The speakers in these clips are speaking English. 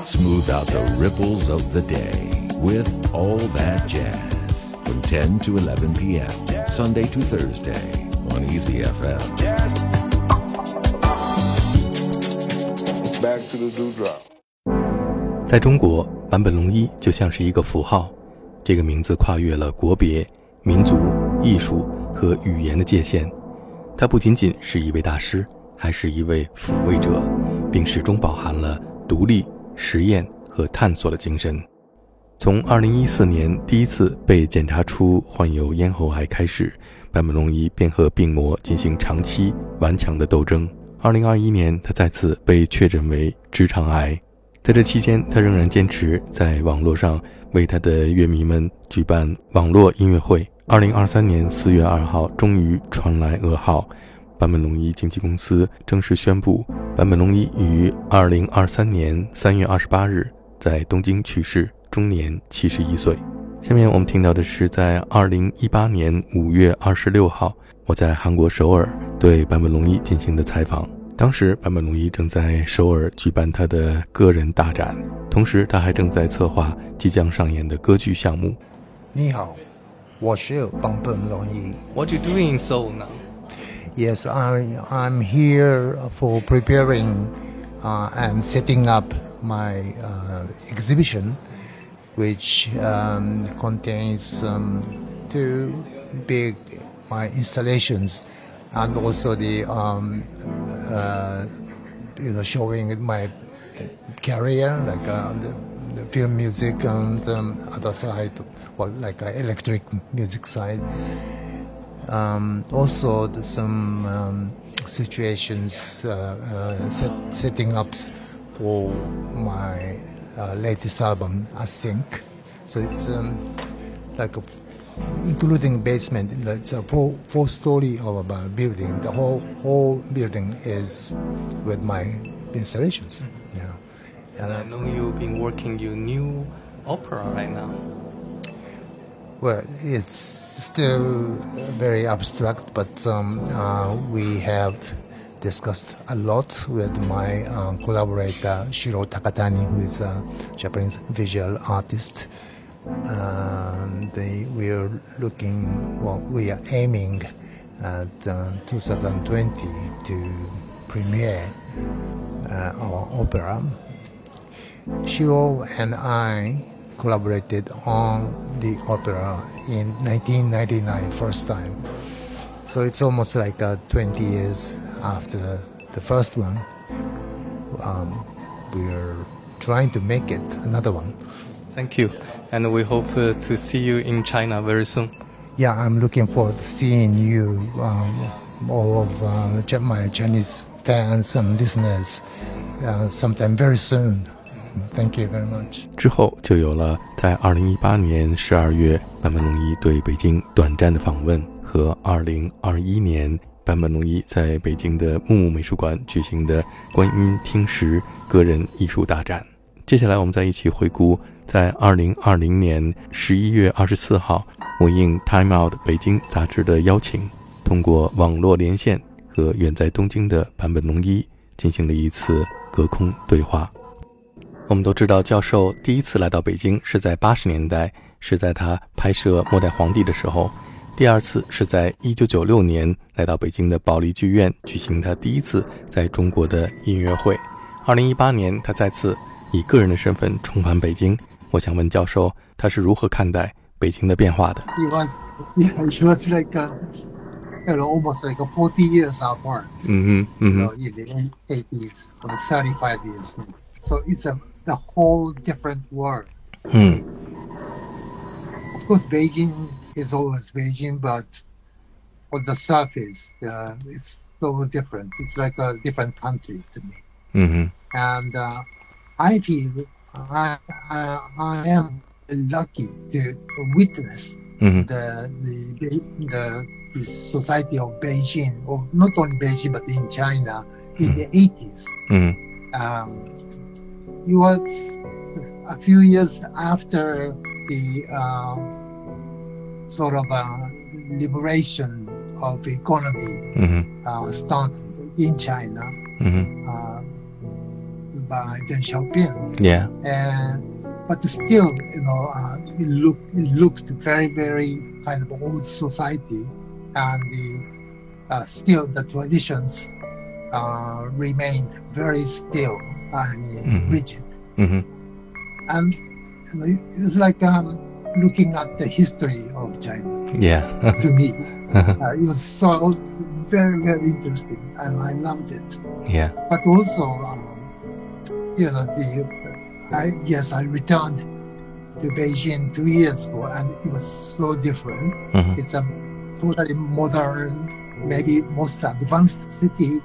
Smooth out the ripples of the day with all that jazz from 10 to 11 p.m. Sunday to Thursday on Easy FM. Back to the dewdrop. 在中国，坂本龙一就像是一个符号，这个名字跨越了国别、民族、艺术和语言的界限。他不仅仅是一位大师，还是一位抚慰者，并始终饱含了独立、实验和探索的精神。从2014年第一次被检查出患有咽喉癌开始，坂本龙一便和病魔进行长期顽强的斗争。2021年，他再次被确诊为直肠癌。在这期间，他仍然坚持在网络上为他的乐迷们举办网络音乐会。二零二三年四月二号，终于传来噩耗，坂本龙一经纪公司正式宣布，坂本龙一于二零二三年三月二十八日在东京去世，终年七十一岁。下面我们听到的是在二零一八年五月二十六号，我在韩国首尔对坂本龙一进行的采访。当时，坂本龙一正在首尔举办他的个人大展，同时他还正在策划即将上演的歌剧项目。你好，我是坂本龙一。What you doing in Seoul now? Yes, I I'm here for preparing uh, and setting up my uh, exhibition, which um, contains um, two big my installations and also the um, uh, you know showing my career like uh, the, the, film music and um, other side well, like uh, electric music side um, also some um, situations uh, uh, set, setting ups for my uh, latest album I think so it's um, like a including basement. It's a four, four story of a building. The whole whole building is with my installations. Yeah. And I know you've been working your new opera right now. Well, it's still very abstract, but um, uh, we have discussed a lot with my uh, collaborator Shiro Takatani, who is a Japanese visual artist and they, we are looking, well, we are aiming at uh, 2020 to premiere uh, our opera. Shiro and I collaborated on the opera in 1999, first time. So it's almost like uh, 20 years after the first one. Um, we're trying to make it another one. Thank you, and we hope uh, to see you in China very soon. Yeah, I'm looking forward to seeing you, um, all of uh, my Chinese fans and listeners, uh, sometime very soon. Thank you very much. 之后就有了在二零一八年十二月坂本龙一对北京短暂的访问，和二零二一年坂本龙一在北京的木木美术馆举行的观音听石个人艺术大展。接下来，我们再一起回顾，在二零二零年十一月二十四号，我应《Time Out》北京杂志的邀请，通过网络连线和远在东京的坂本龙一进行了一次隔空对话。我们都知道，教授第一次来到北京是在八十年代，是在他拍摄《末代皇帝》的时候；第二次是在一九九六年来到北京的保利剧院举行他第一次在中国的音乐会。二零一八年，他再次。以个人的身份重返北京，我想问教授，他是如何看待北京的变化的？He was, yeah, he was like, a, you know, almost like a forty years apart. 嗯哼，嗯哼 in the eighties or thirty-five years. So it's a the whole different world. Hmm. Of course, Beijing is always Beijing, but on the surface, uh, it's so different. It's like a different country to me. Mm-hmm. And uh, I feel I, I, I, am lucky to witness mm-hmm. the, the, the, the, society of Beijing, or not only Beijing, but in China in hmm. mm-hmm. the 80s. Um, it was a few years after the uh, sort of uh, liberation of the economy mm-hmm. uh, started in China. Mm-hmm. Uh, by Deng Xiaoping. Yeah. And but still, you know, uh, it looked it looked very very kind of old society, and the uh, still the traditions uh, remained very still. I mean, Mhm. rigid, hmm and it's like um, looking at the history of China. Yeah. To me, uh, it was so very very interesting, and I loved it. yeah. but also, um, you know, the I, yes, I returned to Beijing two years ago, and it was so different. hmm It's a totally modern, maybe most advanced city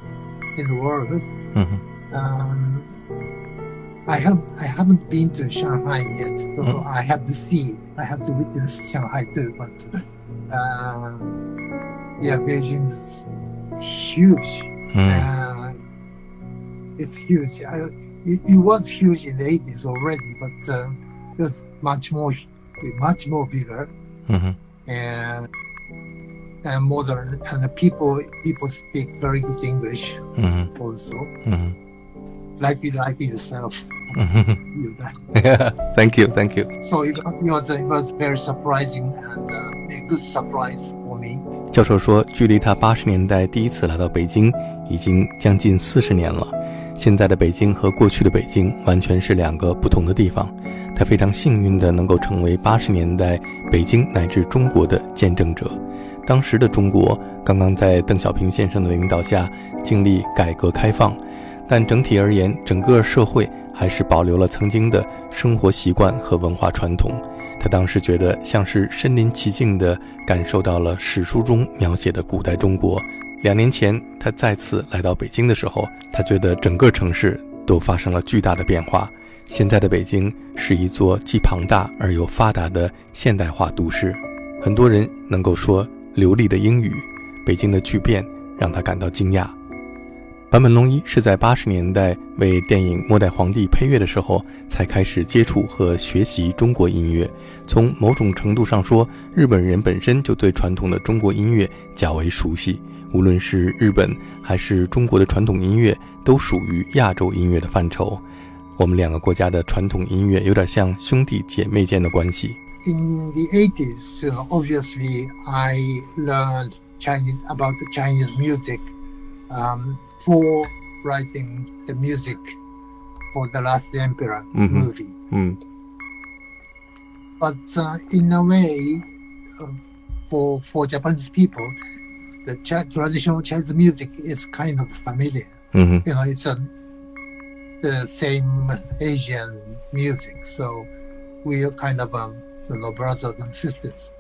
in the world. hmm Um, I have I haven't been to Shanghai yet, so Mm. I have to see. I have to witness Shanghai too. But uh, yeah, Beijing is huge. Mm. Uh, it's huge. I, it, it was huge in the 80s already, but uh, it was much more, much more bigger hmm and and modern. And the people people speak very good English hmm also, hmm like it like yourself. hmm You know. thank you. Thank you. So it, it was it was very surprising and uh, a good surprise for me. 教授说，距离他八十年代第一次来到北京，已经将近四十年了。现在的北京和过去的北京完全是两个不同的地方。他非常幸运的能够成为八十年代北京乃至中国的见证者。当时的中国刚刚在邓小平先生的领导下经历改革开放，但整体而言，整个社会还是保留了曾经的生活习惯和文化传统。他当时觉得像是身临其境地感受到了史书中描写的古代中国。两年前，他再次来到北京的时候，他觉得整个城市都发生了巨大的变化。现在的北京是一座既庞大而又发达的现代化都市，很多人能够说流利的英语。北京的巨变让他感到惊讶。坂本龙一是在八十年代为电影《末代皇帝》配乐的时候，才开始接触和学习中国音乐。从某种程度上说，日本人本身就对传统的中国音乐较为熟悉。无论是日本还是中国的传统音乐，都属于亚洲音乐的范畴。我们两个国家的传统音乐有点像兄弟姐妹间的关系。in the 80s, uh, obviously, I learned Chinese about the Chinese music um, for writing the music for the Last Emperor mm-hmm. movie. Mm. But uh, in a way, uh, for for Japanese people, the traditional Chinese music is kind of familiar. Mm-hmm. You know, it's a, the same Asian music, so we are kind of um, know brothers and sisters.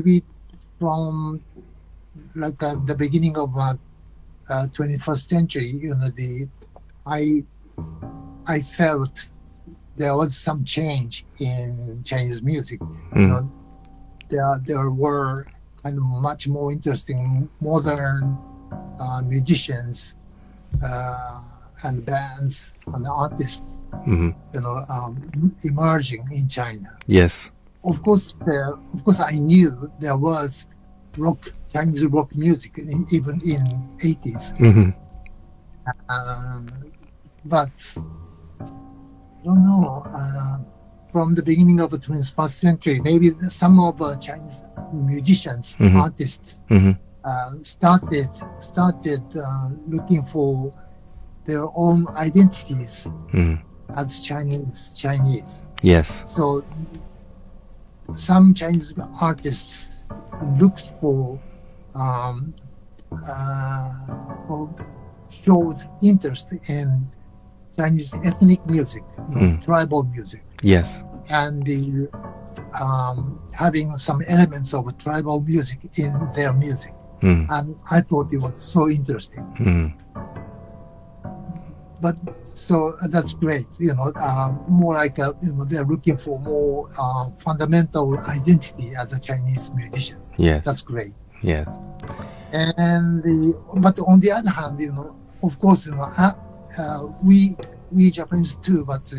Maybe from like uh, the beginning of uh, uh, 21st century, you know, the I I felt there was some change in Chinese music. You Mm. know, there there were kind of much more interesting modern uh, musicians uh, and bands and artists, 嗯哼 you know, um, emerging in China.，yes，of course, of course, I knew there was rock Chinese rock music in, even in 80s. Mm-hmm. Uh, but I don't know. Uh, from the beginning of the 21st century, maybe some of uh, Chinese musicians, mm-hmm. artists, mm-hmm. Uh, started started uh, looking for their own identities mm-hmm. as Chinese Chinese. Yes. So some Chinese artists looked for um, uh, or showed interest in Chinese ethnic music, Mm. tribal music, yes，and the um, having some elements of tribal music in their music. 嗯 And I thought it was so interesting. 嗯 but so uh, that's great you know uh, more like a, you know they're looking for more uh, fundamental identity as a chinese musician. Yes. That's great. Yes and the, but on the other hand you know of course you know uh, uh, we we japanese too but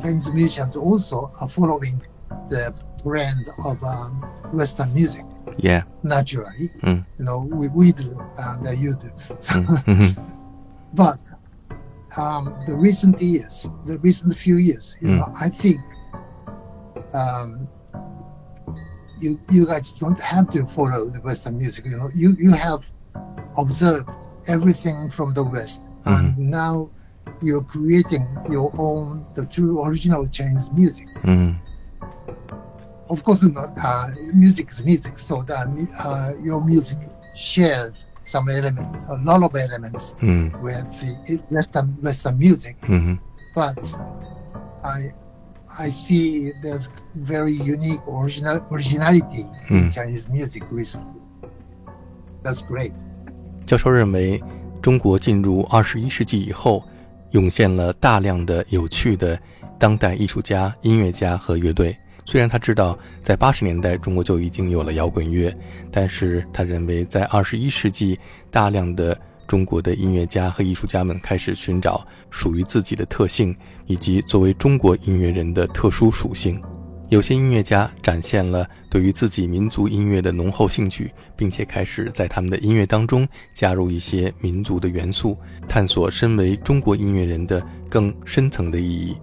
chinese musicians also are following the trend of um, western music. Yeah. Naturally. Mm. you know we, we do and you do. So, mm-hmm. but um, the recent years, the recent few years, you Mm. know, I think um, you you guys don't have to follow the Western music. You know, you you have observed everything from the West, and now you're creating your own, the true original Chinese music. 嗯 Of course, you know, uh, music is music, so that uh, your music shares some elements, a lot of elements 嗯 with the Western Western music. 嗯哼 but I I see there's very unique original originality in Mm. Chinese music recently. That's great. 教授认为，中国进入二十一世纪以后，涌现了大量的有趣的当代艺术家、音乐家和乐队。 虽然他知道在八十年代中国就已经有了摇滚乐，但是他认为在二十一世纪，大量的中国的音乐家和艺术家们开始寻找属于自己的特性，以及作为中国音乐人的特殊属性。有些音乐家展现了对于自己民族音乐的浓厚兴趣，并且开始在他们的音乐当中加入一些民族的元素，探索身为中国音乐人的更深层的意义。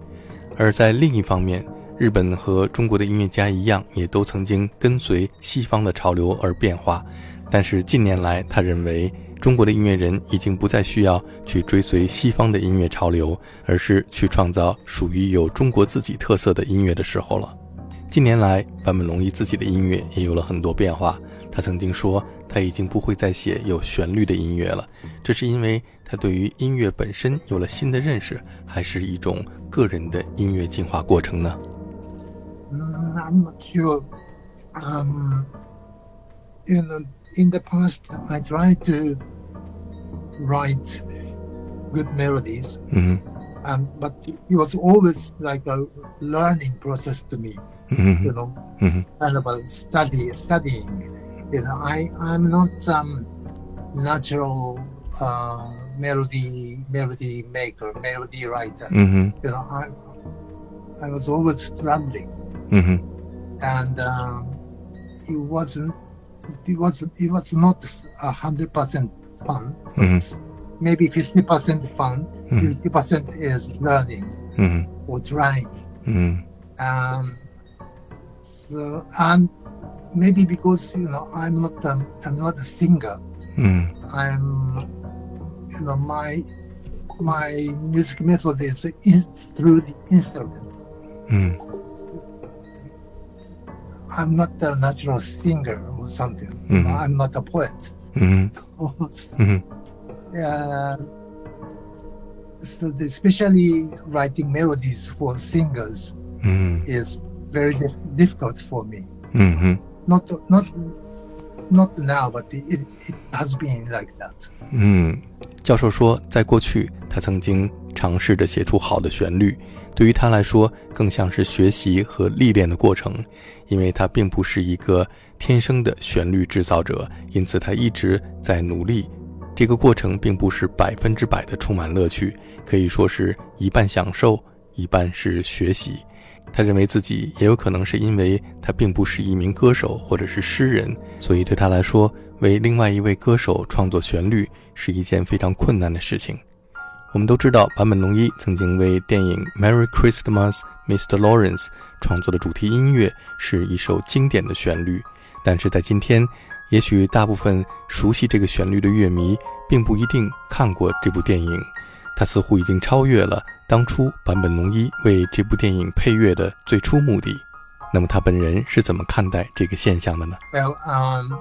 而在另一方面，日本和中国的音乐家一样，也都曾经跟随西方的潮流而变化。但是近年来，他认为中国的音乐人已经不再需要去追随西方的音乐潮流，而是去创造属于有中国自己特色的音乐的时候了。近年来，坂本龙一自己的音乐也有了很多变化。他曾经说，他已经不会再写有旋律的音乐了，这是因为他对于音乐本身有了新的认识，还是一种个人的音乐进化过程呢？I'm not sure. Um, you know, in the past, I tried to write good melodies, mm-hmm. and but it was always like a learning process to me. Mm-hmm. You know, mm-hmm. and study, studying. You know, I I'm not um, natural uh, melody melody maker, melody writer. Mm-hmm. You know, I. I was always traveling, mm-hmm. and um, it wasn't it was it was not hundred percent fun. Mm-hmm. Maybe fifty percent fun, mm-hmm. 50 percent is learning mm-hmm. or trying. Mm-hmm. Um, so and maybe because you know I'm not um, I'm not a singer. I'm you know my my music method is, is through the instrument. 嗯 I'm not a natural singer or something. You know, Mhm. I'm not a poet. 嗯嗯 uh, so the, especially writing melodies for singers 嗯 is very dif- difficult for me. 嗯哼， Not not not now, but it, it has been like that. 嗯，教授说，在过去他曾经 尝试着写出好的旋律，对于他来说更像是学习和历练的过程，因为他并不是一个天生的旋律制造者，因此他一直在努力。这个过程并不是百分之百的充满乐趣，可以说是一半享受，一半是学习。他认为自己也有可能是因为他并不是一名歌手或者是诗人，所以对他来说，为另外一位歌手创作旋律是一件非常困难的事情。我们都知道，坂本龙一曾经为电影《Merry Christmas, Mr. Lawrence》创作的主题音乐是一首经典的旋律，但是在今天，也许大部分熟悉这个旋律的乐迷并不一定看过这部电影。它似乎已经超越了当初坂本龙一为这部电影配乐的最初目的。那么他本人是怎么看待这个现象的呢？Well, um,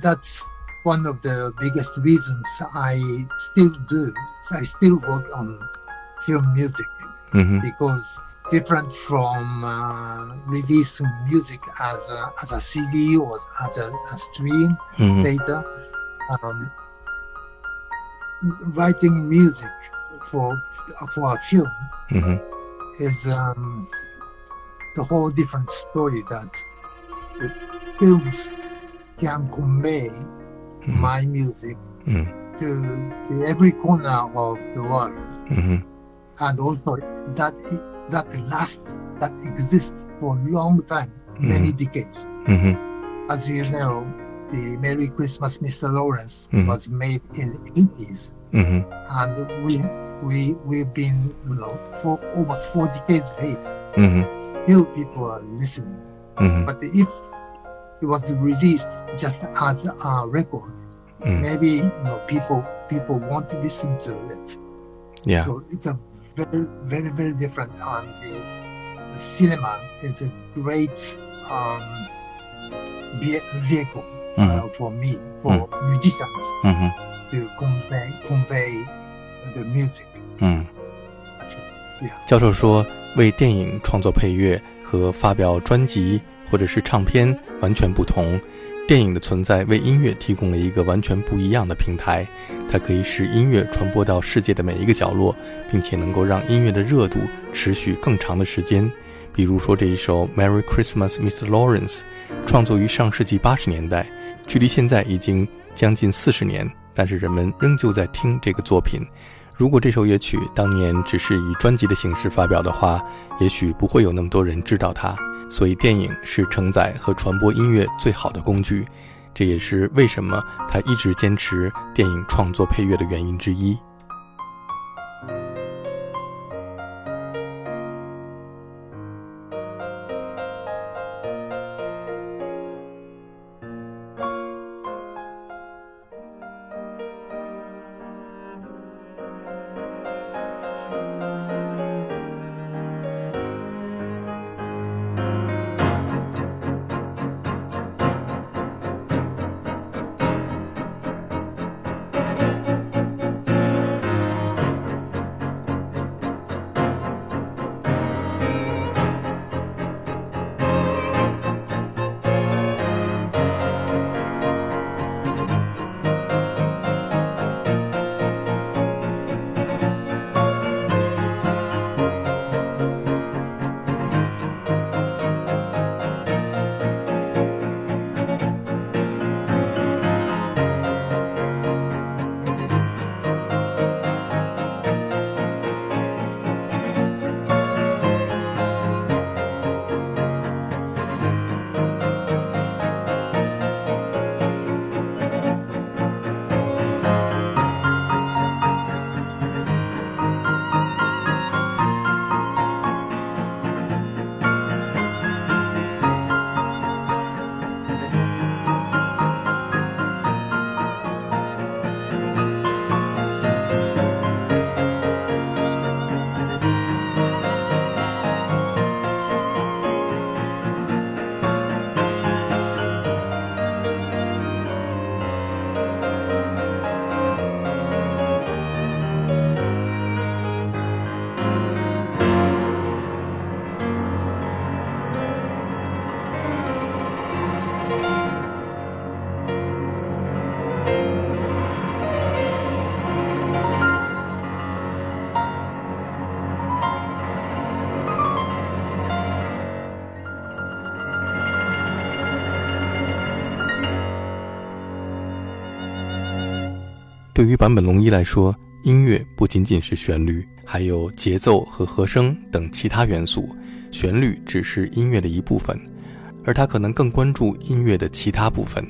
that's one of the biggest reasons I still do, I still work on film music mm-hmm. because different from uh, releasing music as a, as a CD or as a, a stream mm-hmm. data, um, writing music for for a film mm-hmm. is um, the whole different story that the films can convey Mm-hmm. my music mm-hmm. to, to, every corner of the world. Mm-hmm. And also that that lasts, that exists for a long time, mm-hmm. many decades. Mm-hmm. As you know, the Merry Christmas, Mr. Lawrence mm-hmm. was made in the 80s. And we, we, we've been, you know, for almost four decades late. Still people are listening. But if it was released just as a record, 嗯 maybe you know people people want to listen to it. ，Yeah， So it's a very very very different. And the, the cinema is a great um, ve- vehicle 嗯 uh, 哼， for me for musicians 嗯哼， to convey convey the music. 嗯。 Yeah. 教授说，为电影创作配乐和发表专辑或者是唱片完全不同。 电影的存在为音乐提供了一个完全不一样的平台，它可以使音乐传播到世界的每一个角落，并且能够让音乐的热度持续更长的时间。比如说这一首《Merry Christmas, Mr. Lawrence》，创作于上世纪八十年代，距离现在已经将近四十年，但是人们仍旧在听这个作品。如果这首乐曲当年只是以专辑的形式发表的话，也许不会有那么多人知道它。所以，电影是承载和传播音乐最好的工具，这也是为什么他一直坚持电影创作配乐的原因之一。对于坂本龙一来说，音乐不仅仅是旋律，还有节奏和和声等其他元素。旋律只是音乐的一部分，而他可能更关注音乐的其他部分。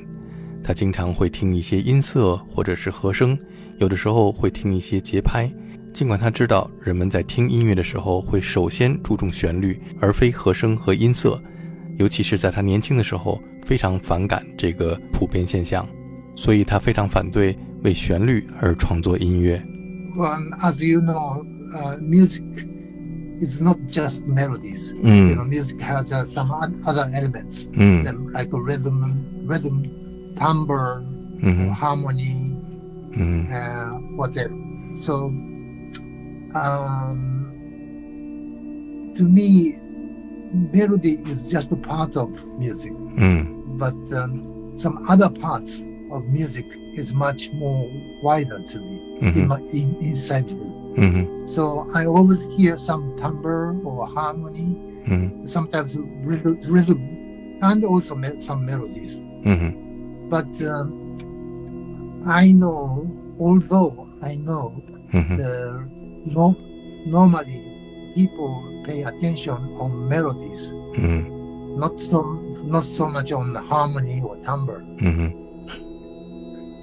他经常会听一些音色或者是和声，有的时候会听一些节拍。尽管他知道人们在听音乐的时候会首先注重旋律，而非和声和音色，尤其是在他年轻的时候，非常反感这个普遍现象，所以他非常反对为旋律而创作音乐。Well, as you know, uh, music is not just melodies. Mm. You know, music has uh, some oth- other elements, 嗯 them like a rhythm, rhythm, timbre, 嗯 harmony, 嗯 uh, whatever. So, um, to me, melody is just a part of music, 嗯 but um, some other parts of music is much more wider to me mm-hmm. in my, in, inside me. Mm-hmm. So I always hear some timbre or harmony, mm-hmm. sometimes rhythm, and also me- some melodies. Mm-hmm. But um, I know, although I know, mm-hmm. the no, normally people pay attention on melodies, mm-hmm. not so not so much on harmony or timbre.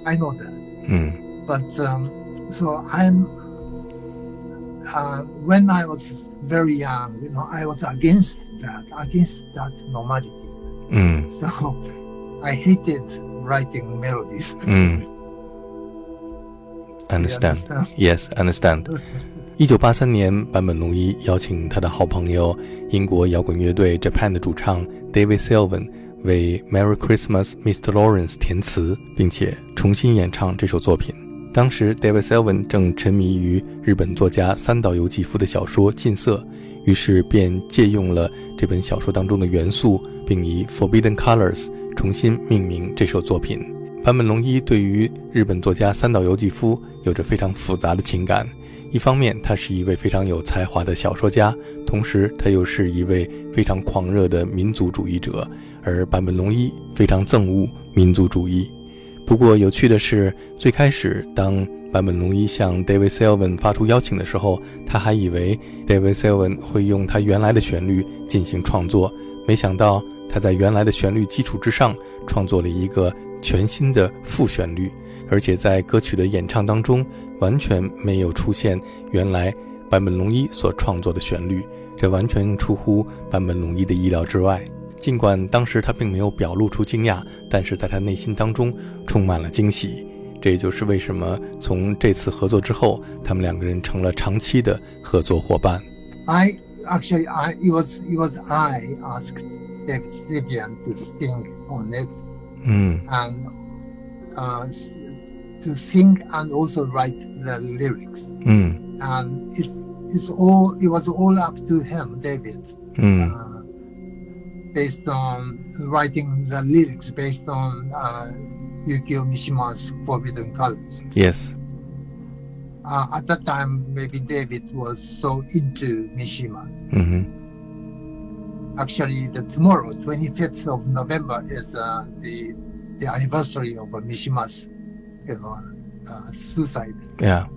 I know that. Mm. But um, so I'm, uh, when I was very young, you know, I was against that, against that normality. Mm. So I hated writing melodies. Mm. Understand. understand? Yes, understand. 一九八三年，坂本龙一邀请他的好朋友、英国摇滚乐队 Japan 的主唱 David Sylvian 为《Merry Christmas, Mr. Lawrence》填词，并且重新演唱这首作品。当时，David Sylvan 正沉迷于日本作家三岛由纪夫的小说《近色》，于是便借用了这本小说当中的元素，并以 Forbidden Colors 重新命名这首作品。坂本龙一对于日本作家三岛由纪夫有着非常复杂的情感。一方面，他是一位非常有才华的小说家，同时他又是一位非常狂热的民族主义者，而坂本龙一非常憎恶民族主义。不过，有趣的是，最开始当坂本龙一向 David Sylvan 发出邀请的时候，他还以为 David Sylvan 会用他原来的旋律进行创作，没想到他在原来的旋律基础之上创作了一个全新的副旋律，而且在歌曲的演唱当中完全没有出现原来坂本龙一所创作的旋律，这完全出乎坂本龙一的意料之外。尽管当时他并没有表露出惊讶，但是在他内心当中充满了惊喜。这也就是为什么从这次合作之后，他们两个人成了长期的合作伙伴。I actually, I it was it was I asked David Sylvian to sing on it 嗯 and uh, to sing and also write the lyrics. Mm. And it's it's all it was all up to him, David, mm. uh, based on writing the lyrics based on uh, Yukio Mishima's Forbidden Colors. Yes. Uh, at that time, maybe David was so into Mishima. Mm-hmm. Actually, the tomorrow, 25th of November, is uh, the the anniversary of Mishima's you know, uh, suicide. Yeah.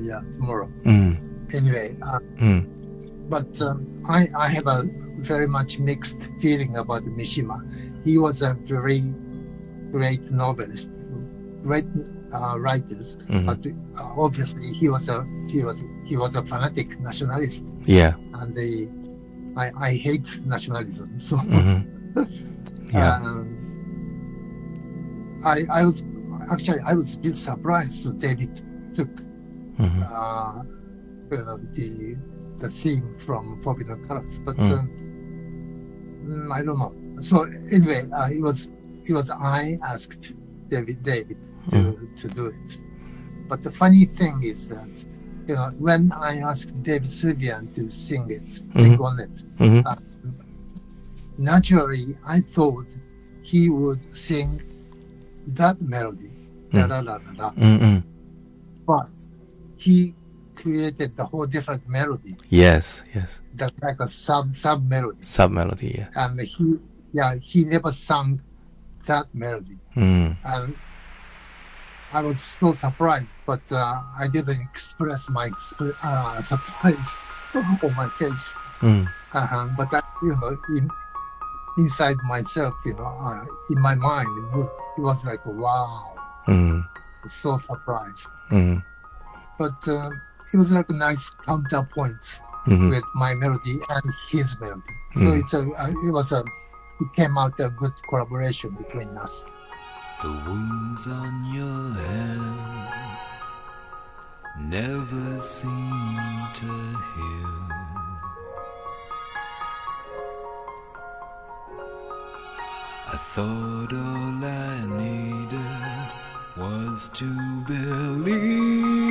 Yeah, tomorrow. Mm. Anyway. Uh, mm. But um, I, I have a very much mixed feeling about Mishima. He was a very great novelist, great uh, writers, mm-hmm. but uh, obviously he was a he was he was a fanatic nationalist. Yeah, and they, I I hate nationalism. So mm-hmm. yeah, um, I I was actually, I was a bit surprised David took mm-hmm. Uh, uh, the the theme from Forbidden Colors, but mm. Um, mm. I don't know. So anyway, uh, it was it was I asked David David to, mm. to do it. But the funny thing is that you know, when I asked David Sylvian to sing it, sing mm-hmm. on it, mm-hmm. uh, naturally I thought he would sing that melody da da da da da. But he created the whole different melody. Yes, yes. The like a sub sub melody. Sub melody, yeah. And he, yeah, he never sung that melody. Mm. And I was so surprised, but uh, I didn't express my exp- uh, surprise on my face. Mm. Uh-huh. But I, you know, in, inside myself, you know, uh, in my mind, it was, it was like wow. Mm. So surprised. Mm. But uh, it was like a nice counterpoint mm-hmm. with my melody and his melody. So mm. it's a, uh, it was a, it came out a good collaboration between us. The wounds on your hands never seem to heal. I thought all I needed was to believe.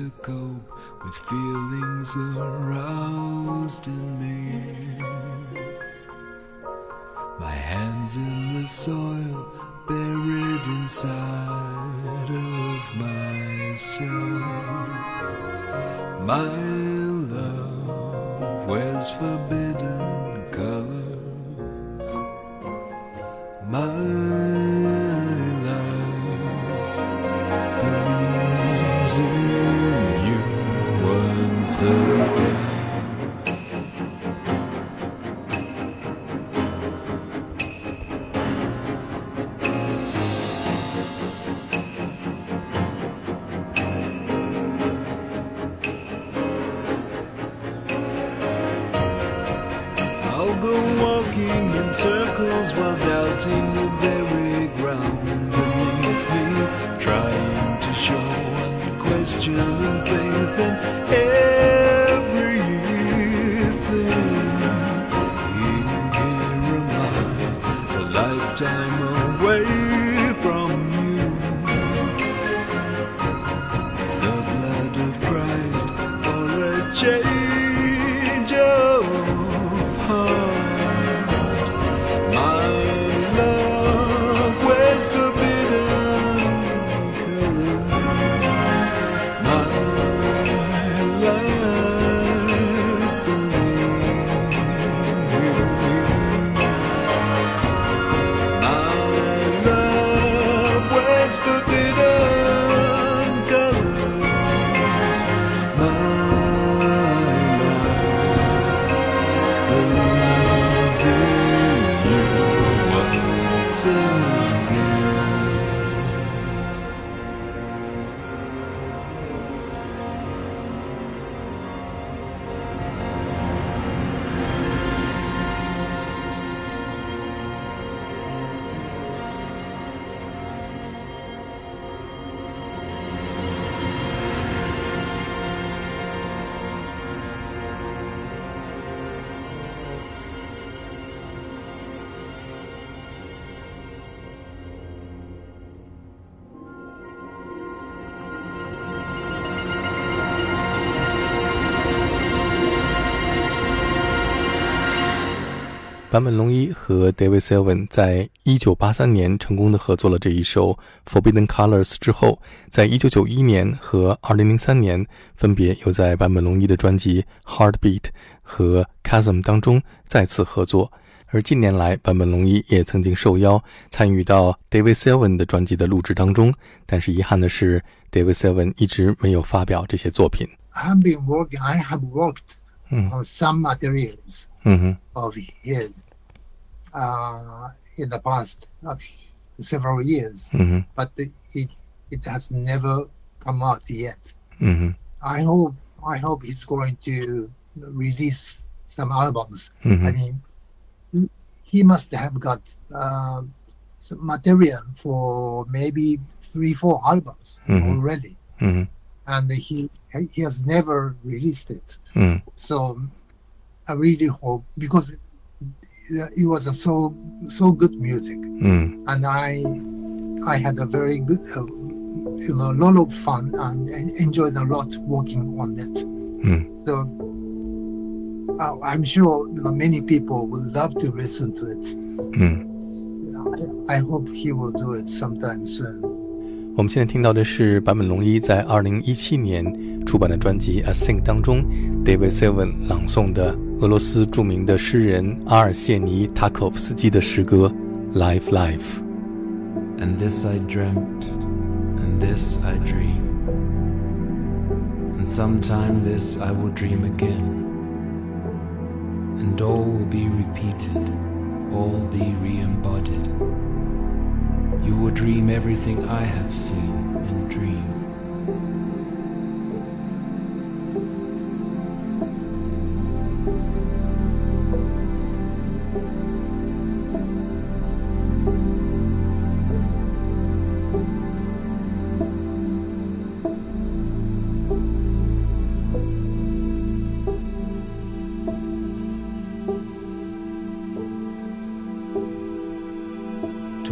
To cope with feelings aroused in me. My hands in the soil, buried inside of myself. My love wears forbidden colors. My once 坂本龙一和 David Sylvian 在一九八三年成功的合作了这一首《Forbidden Colors》之后，在一九九一年和二零零三年分别又在坂本龙一的专辑《Heartbeat》和《Chasm》当中再次合作。而近年来，坂本龙一也曾经受邀参与到 David Seven 的专辑的录制当中，但是遗憾的是，David Seven 一直没有发表这些作品。I have been working. I have worked Mm. on some materials 嗯哼，of his uh, in the past uh, several years, mm-hmm. but it it has never come out yet. Mm-hmm. I hope I hope he's going to release some albums. Mm-hmm. I mean, he must have got uh, some material for maybe three four albums mm-hmm. already, mm-hmm. and he he has never released it. Mm. So I really hope because it was a so so good music, mm. and I I had a very good, uh, you know, a lot of fun and enjoyed a lot working on that. Mm. So uh, I'm sure you know, many people would love to listen to it. Mm. I hope he will do it sometime soon. 我们现在听到的是坂本龙一在2017年出版的专辑《async》当中，David Sylvian 朗诵的。俄罗斯着名的诗人阿尔谢尼·塔可夫斯基的诗歌《Life Life》。 And this I dreamt, and this I dream. And sometime this I will dream again. And all will be repeated, all be re embodied. You will dream everything I have seen and dream.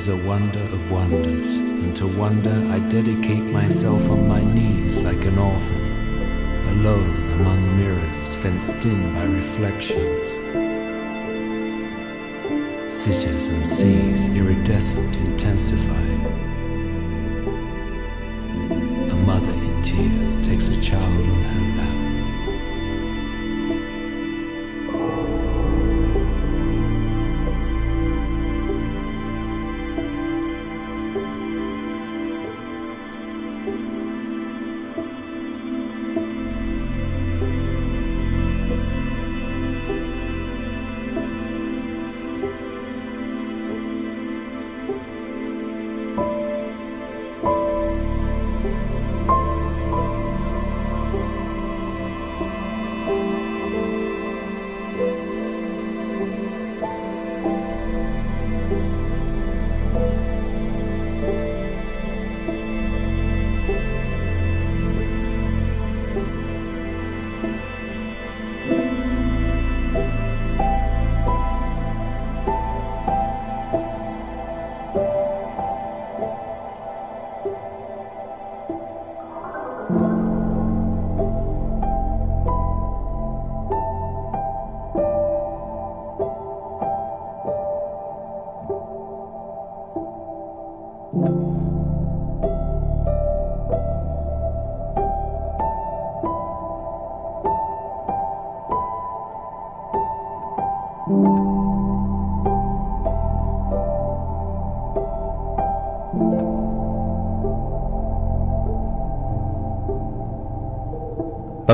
Is a wonder of wonders, and to wonder I dedicate myself on my knees like an orphan, alone among mirrors fenced in by reflections. Cities and seas iridescent intensify.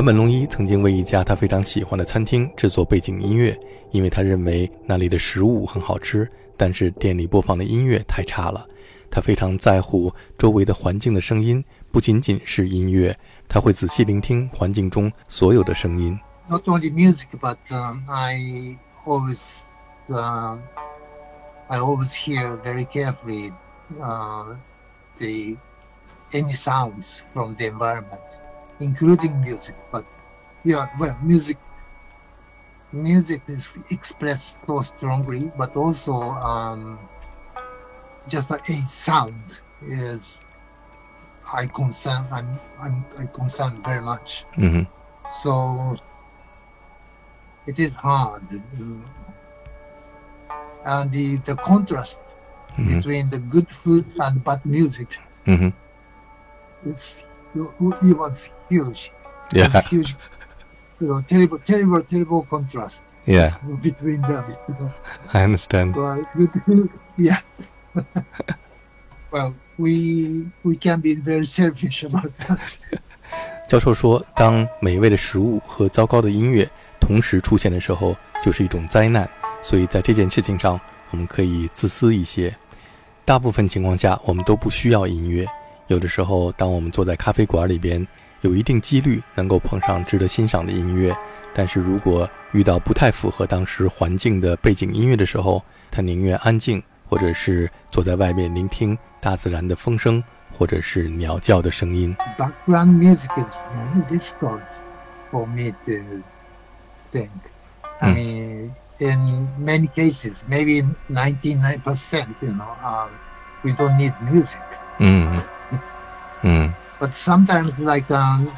本龙一曾经为一家他非常喜欢的餐厅制作背景音乐，因为他认为那里的食物很好吃，但是店里播放的音乐太差了。他非常在乎周围的环境的声音，不仅仅是音乐，他会仔细聆听环境中所有的声音。Not only music, but um, I always, uh, I always hear very carefully uh, the any sounds from the environment, including music, but yeah, well, music music is expressed so strongly, but also um, just a sound is I concern I'm, I'm I concern very much. Mm-hmm. So it is hard, and the the contrast mm-hmm. between the good food and bad music. Mm-hmm. It's you, was. huge.，Yeah, huge. You know, terrible, terrible, terrible contrast yeah, between them. You know. I understand. Well, yeah. well, we we can be very selfish about that. 教授说，当美味的食物和糟糕的音乐同时出现的时候，就是一种灾难。所以在这件事情上，我们可以自私一些。大部分情况下，我们都不需要音乐。有的时候，当我们坐在咖啡馆里边，有一定几率能够碰上值得欣赏的音乐。但是如果遇到不太符合当时环境的背景音乐的时候，他宁愿安静，或者是坐在外面聆听大自然的风声，或者是鸟叫的声音。background music is very difficult for me to think. I Hmm. mean, in many cases, maybe ninety-nine percent, you know, um, we don't need music. 嗯嗯 But sometimes, like um,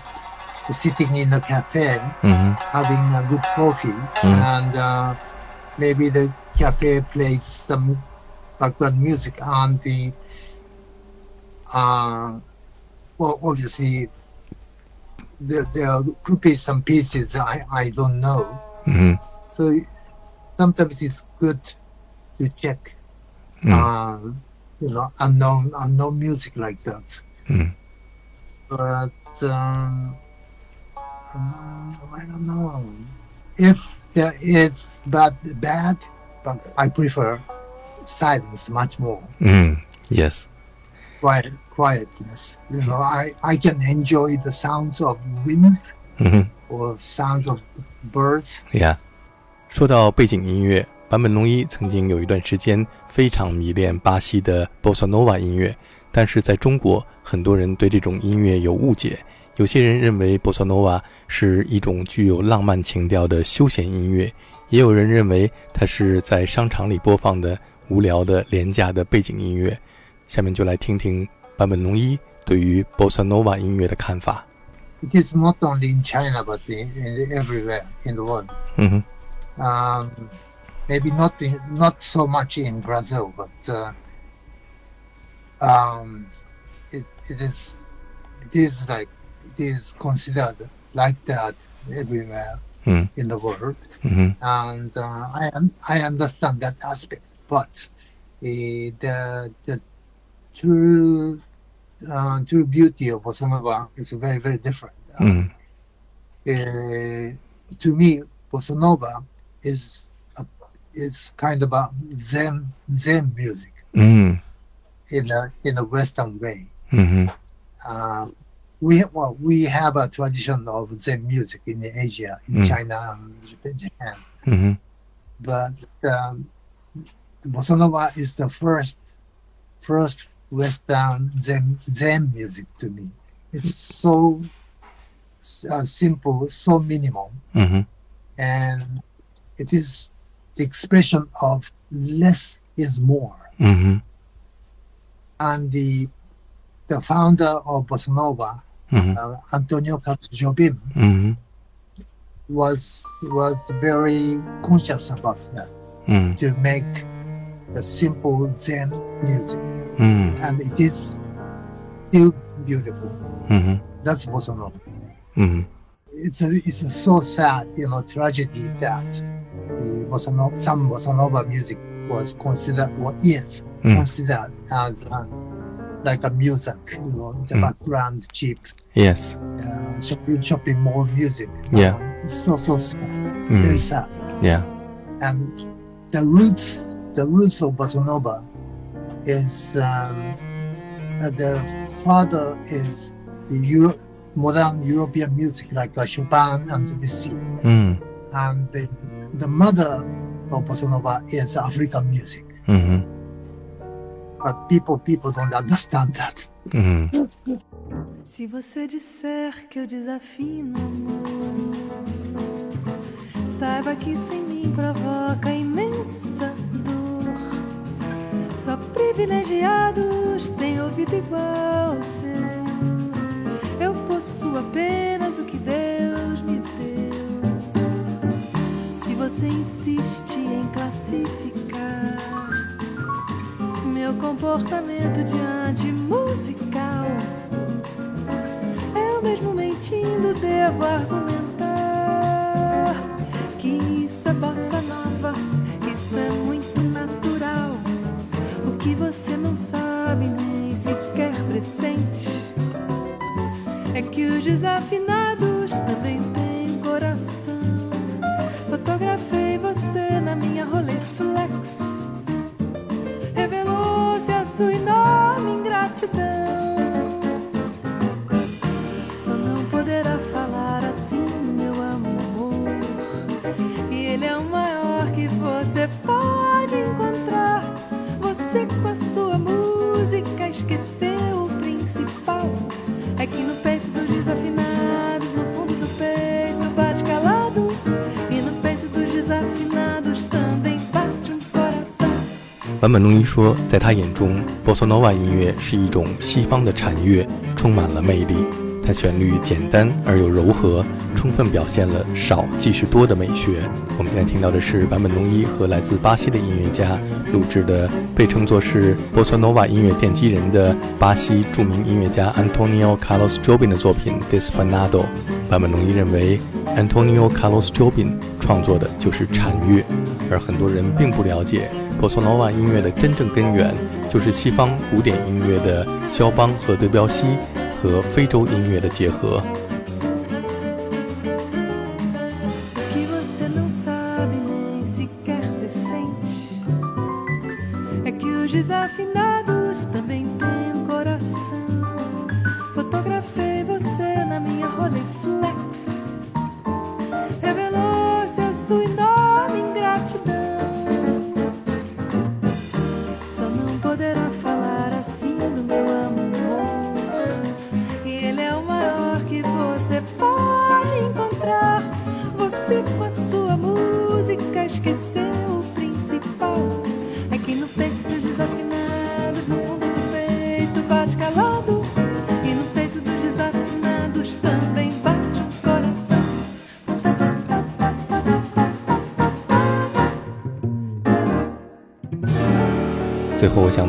sitting in a cafe, mm-hmm. having a good coffee, mm-hmm. and uh, maybe the cafe plays some background music on the, uh, well, obviously, there, there could be some pieces I, I don't know. Mm-hmm. So sometimes it's good to check, mm. uh, you know, unknown unknown music like that. Mm. 嗯 But um, um, I don't know if there is bad bad, but I prefer silence much more. 嗯，yes， Quiet, quietness. You know, I, I can enjoy the sounds of wind 嗯哼 or sounds of birds. ，yeah。说到背景音乐，坂本龙一曾经有一段时间非常迷恋巴西的 bossa nova 音乐， 但是在中国，很多人对这种音乐有误解。有些人认为 bossa nova 是一种具有浪漫情调的休闲音乐，也有人认为它是在商场里播放的无聊的廉价的背景音乐。下面就来听听坂本龙一对于 bossa nova 音乐的看法。It is not only in China, but in, in everywhere in the world. 嗯哼，um, maybe not in, not so much in Brazil, but uh, um, it, it is it is like it is considered like that everywhere mm. in the world, mm-hmm. and uh, I I understand that aspect, but uh, the the true uh, true beauty of bossanova is very very different. Mm. to me, bossanova is a, is kind of a Zen Zen music. Mm in the in the Western way. Mm-hmm. Uh, we well, we have a tradition of Zen music in Asia, in mm-hmm. China, Japan. Mm-hmm. But um, bossa is the first first Western Zen Zen music to me. It's so uh, simple, so minimal, mm-hmm. and it is the expression of less is more. Mm-hmm and the the founder of Bossa Nova, mm-hmm. uh, Antonio Carlos Jobim, mm-hmm. was was very conscious about that mm-hmm. to make a simple Zen music, mm. and it is still beautiful. Mm-hmm. That's Bossa Nova. Mm-hmm. It's a, it's a so sad, you know, tragedy that bossa nova, some bossa nova music was considered or mm. that as like a music, you know, the mm. background chip. Yes. Uh, shopping, shopping mall music. Yeah. Um, it's so so sad, mm. very sad. Yeah. And the roots, the roots of bossa nova, is um, uh, the father is the Euro- modern European music like uh, Chopin and Debussy, mm. and the, the mother of bossa nova is African music. Mm-hmm. But people people don't understand that. 嗯 Se você disser que eu desafino amor, saiba que isso em mim provoca imensa dor. Só privilegiados têm ouvido igual ao seu. Eu possuo apenas o que Deus me deu. Se você insiste em classificar meu comportamento diante musical. Eu mesmo mentindo devo argumentar que isso é bossa nova, isso é muito natural. O que você não sabe nem sequer pressente é que os desafinados 坂本龙一说，在他眼中波索诺瓦音乐是一种西方的禅乐，充满了魅力。它旋律简单而又柔和，充分表现了少即是多的美学。我们现在听到的是坂本龙一和来自巴西的音乐家录制的，被称作是波索诺瓦音乐奠基人的巴西著名音乐家 Antonio Carlos Jobim 的作品《Desfanado》。坂本龙一认为，Antonio Carlos Jobim 创作的就是禅乐，而很多人并不了解。波索诺瓦音乐的真正根源就是西方古典音乐的肖邦和德彪西和非洲音乐的结合。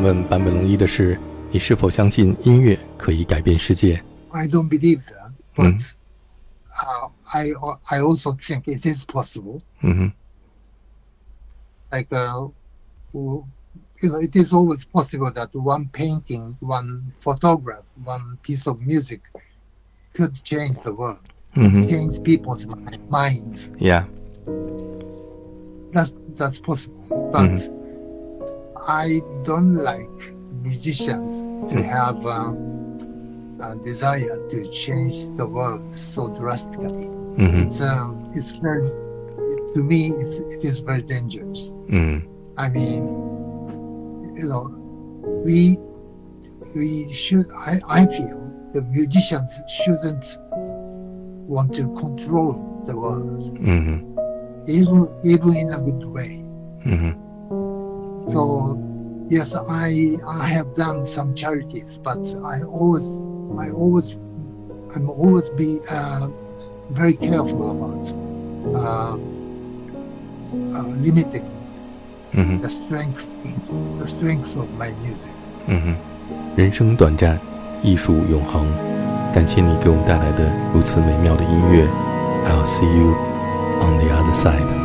最后，我想问坂本龙一的是：你是否相信音乐可以改变世界？ I don't believe that, but Mm. uh, I I also think it is possible. 嗯哼， Like uh, w- you know, it is always possible that one painting, one photograph, one piece of music could change the world, 嗯哼 change people's mi- minds. ，Yeah， That's that's possible, but I don't like musicians to have um, a desire to change the world so drastically. Mm-hmm. It's um, it's very to me it's, it is very dangerous. Mm-hmm. I mean, you know, we we should. I, I feel the musicians shouldn't want to control the world, mm-hmm. even even in a good way. Mm-hmm. 嗯哼， So yes, I I have done some charities, but I always I always I'm always be uh, very careful about uh, uh, limiting 嗯哼， the strength the strength of my music. 嗯哼。人生短暂，艺术永恒。感谢你给我们带来的如此美妙的音乐。I'll see you on the other side.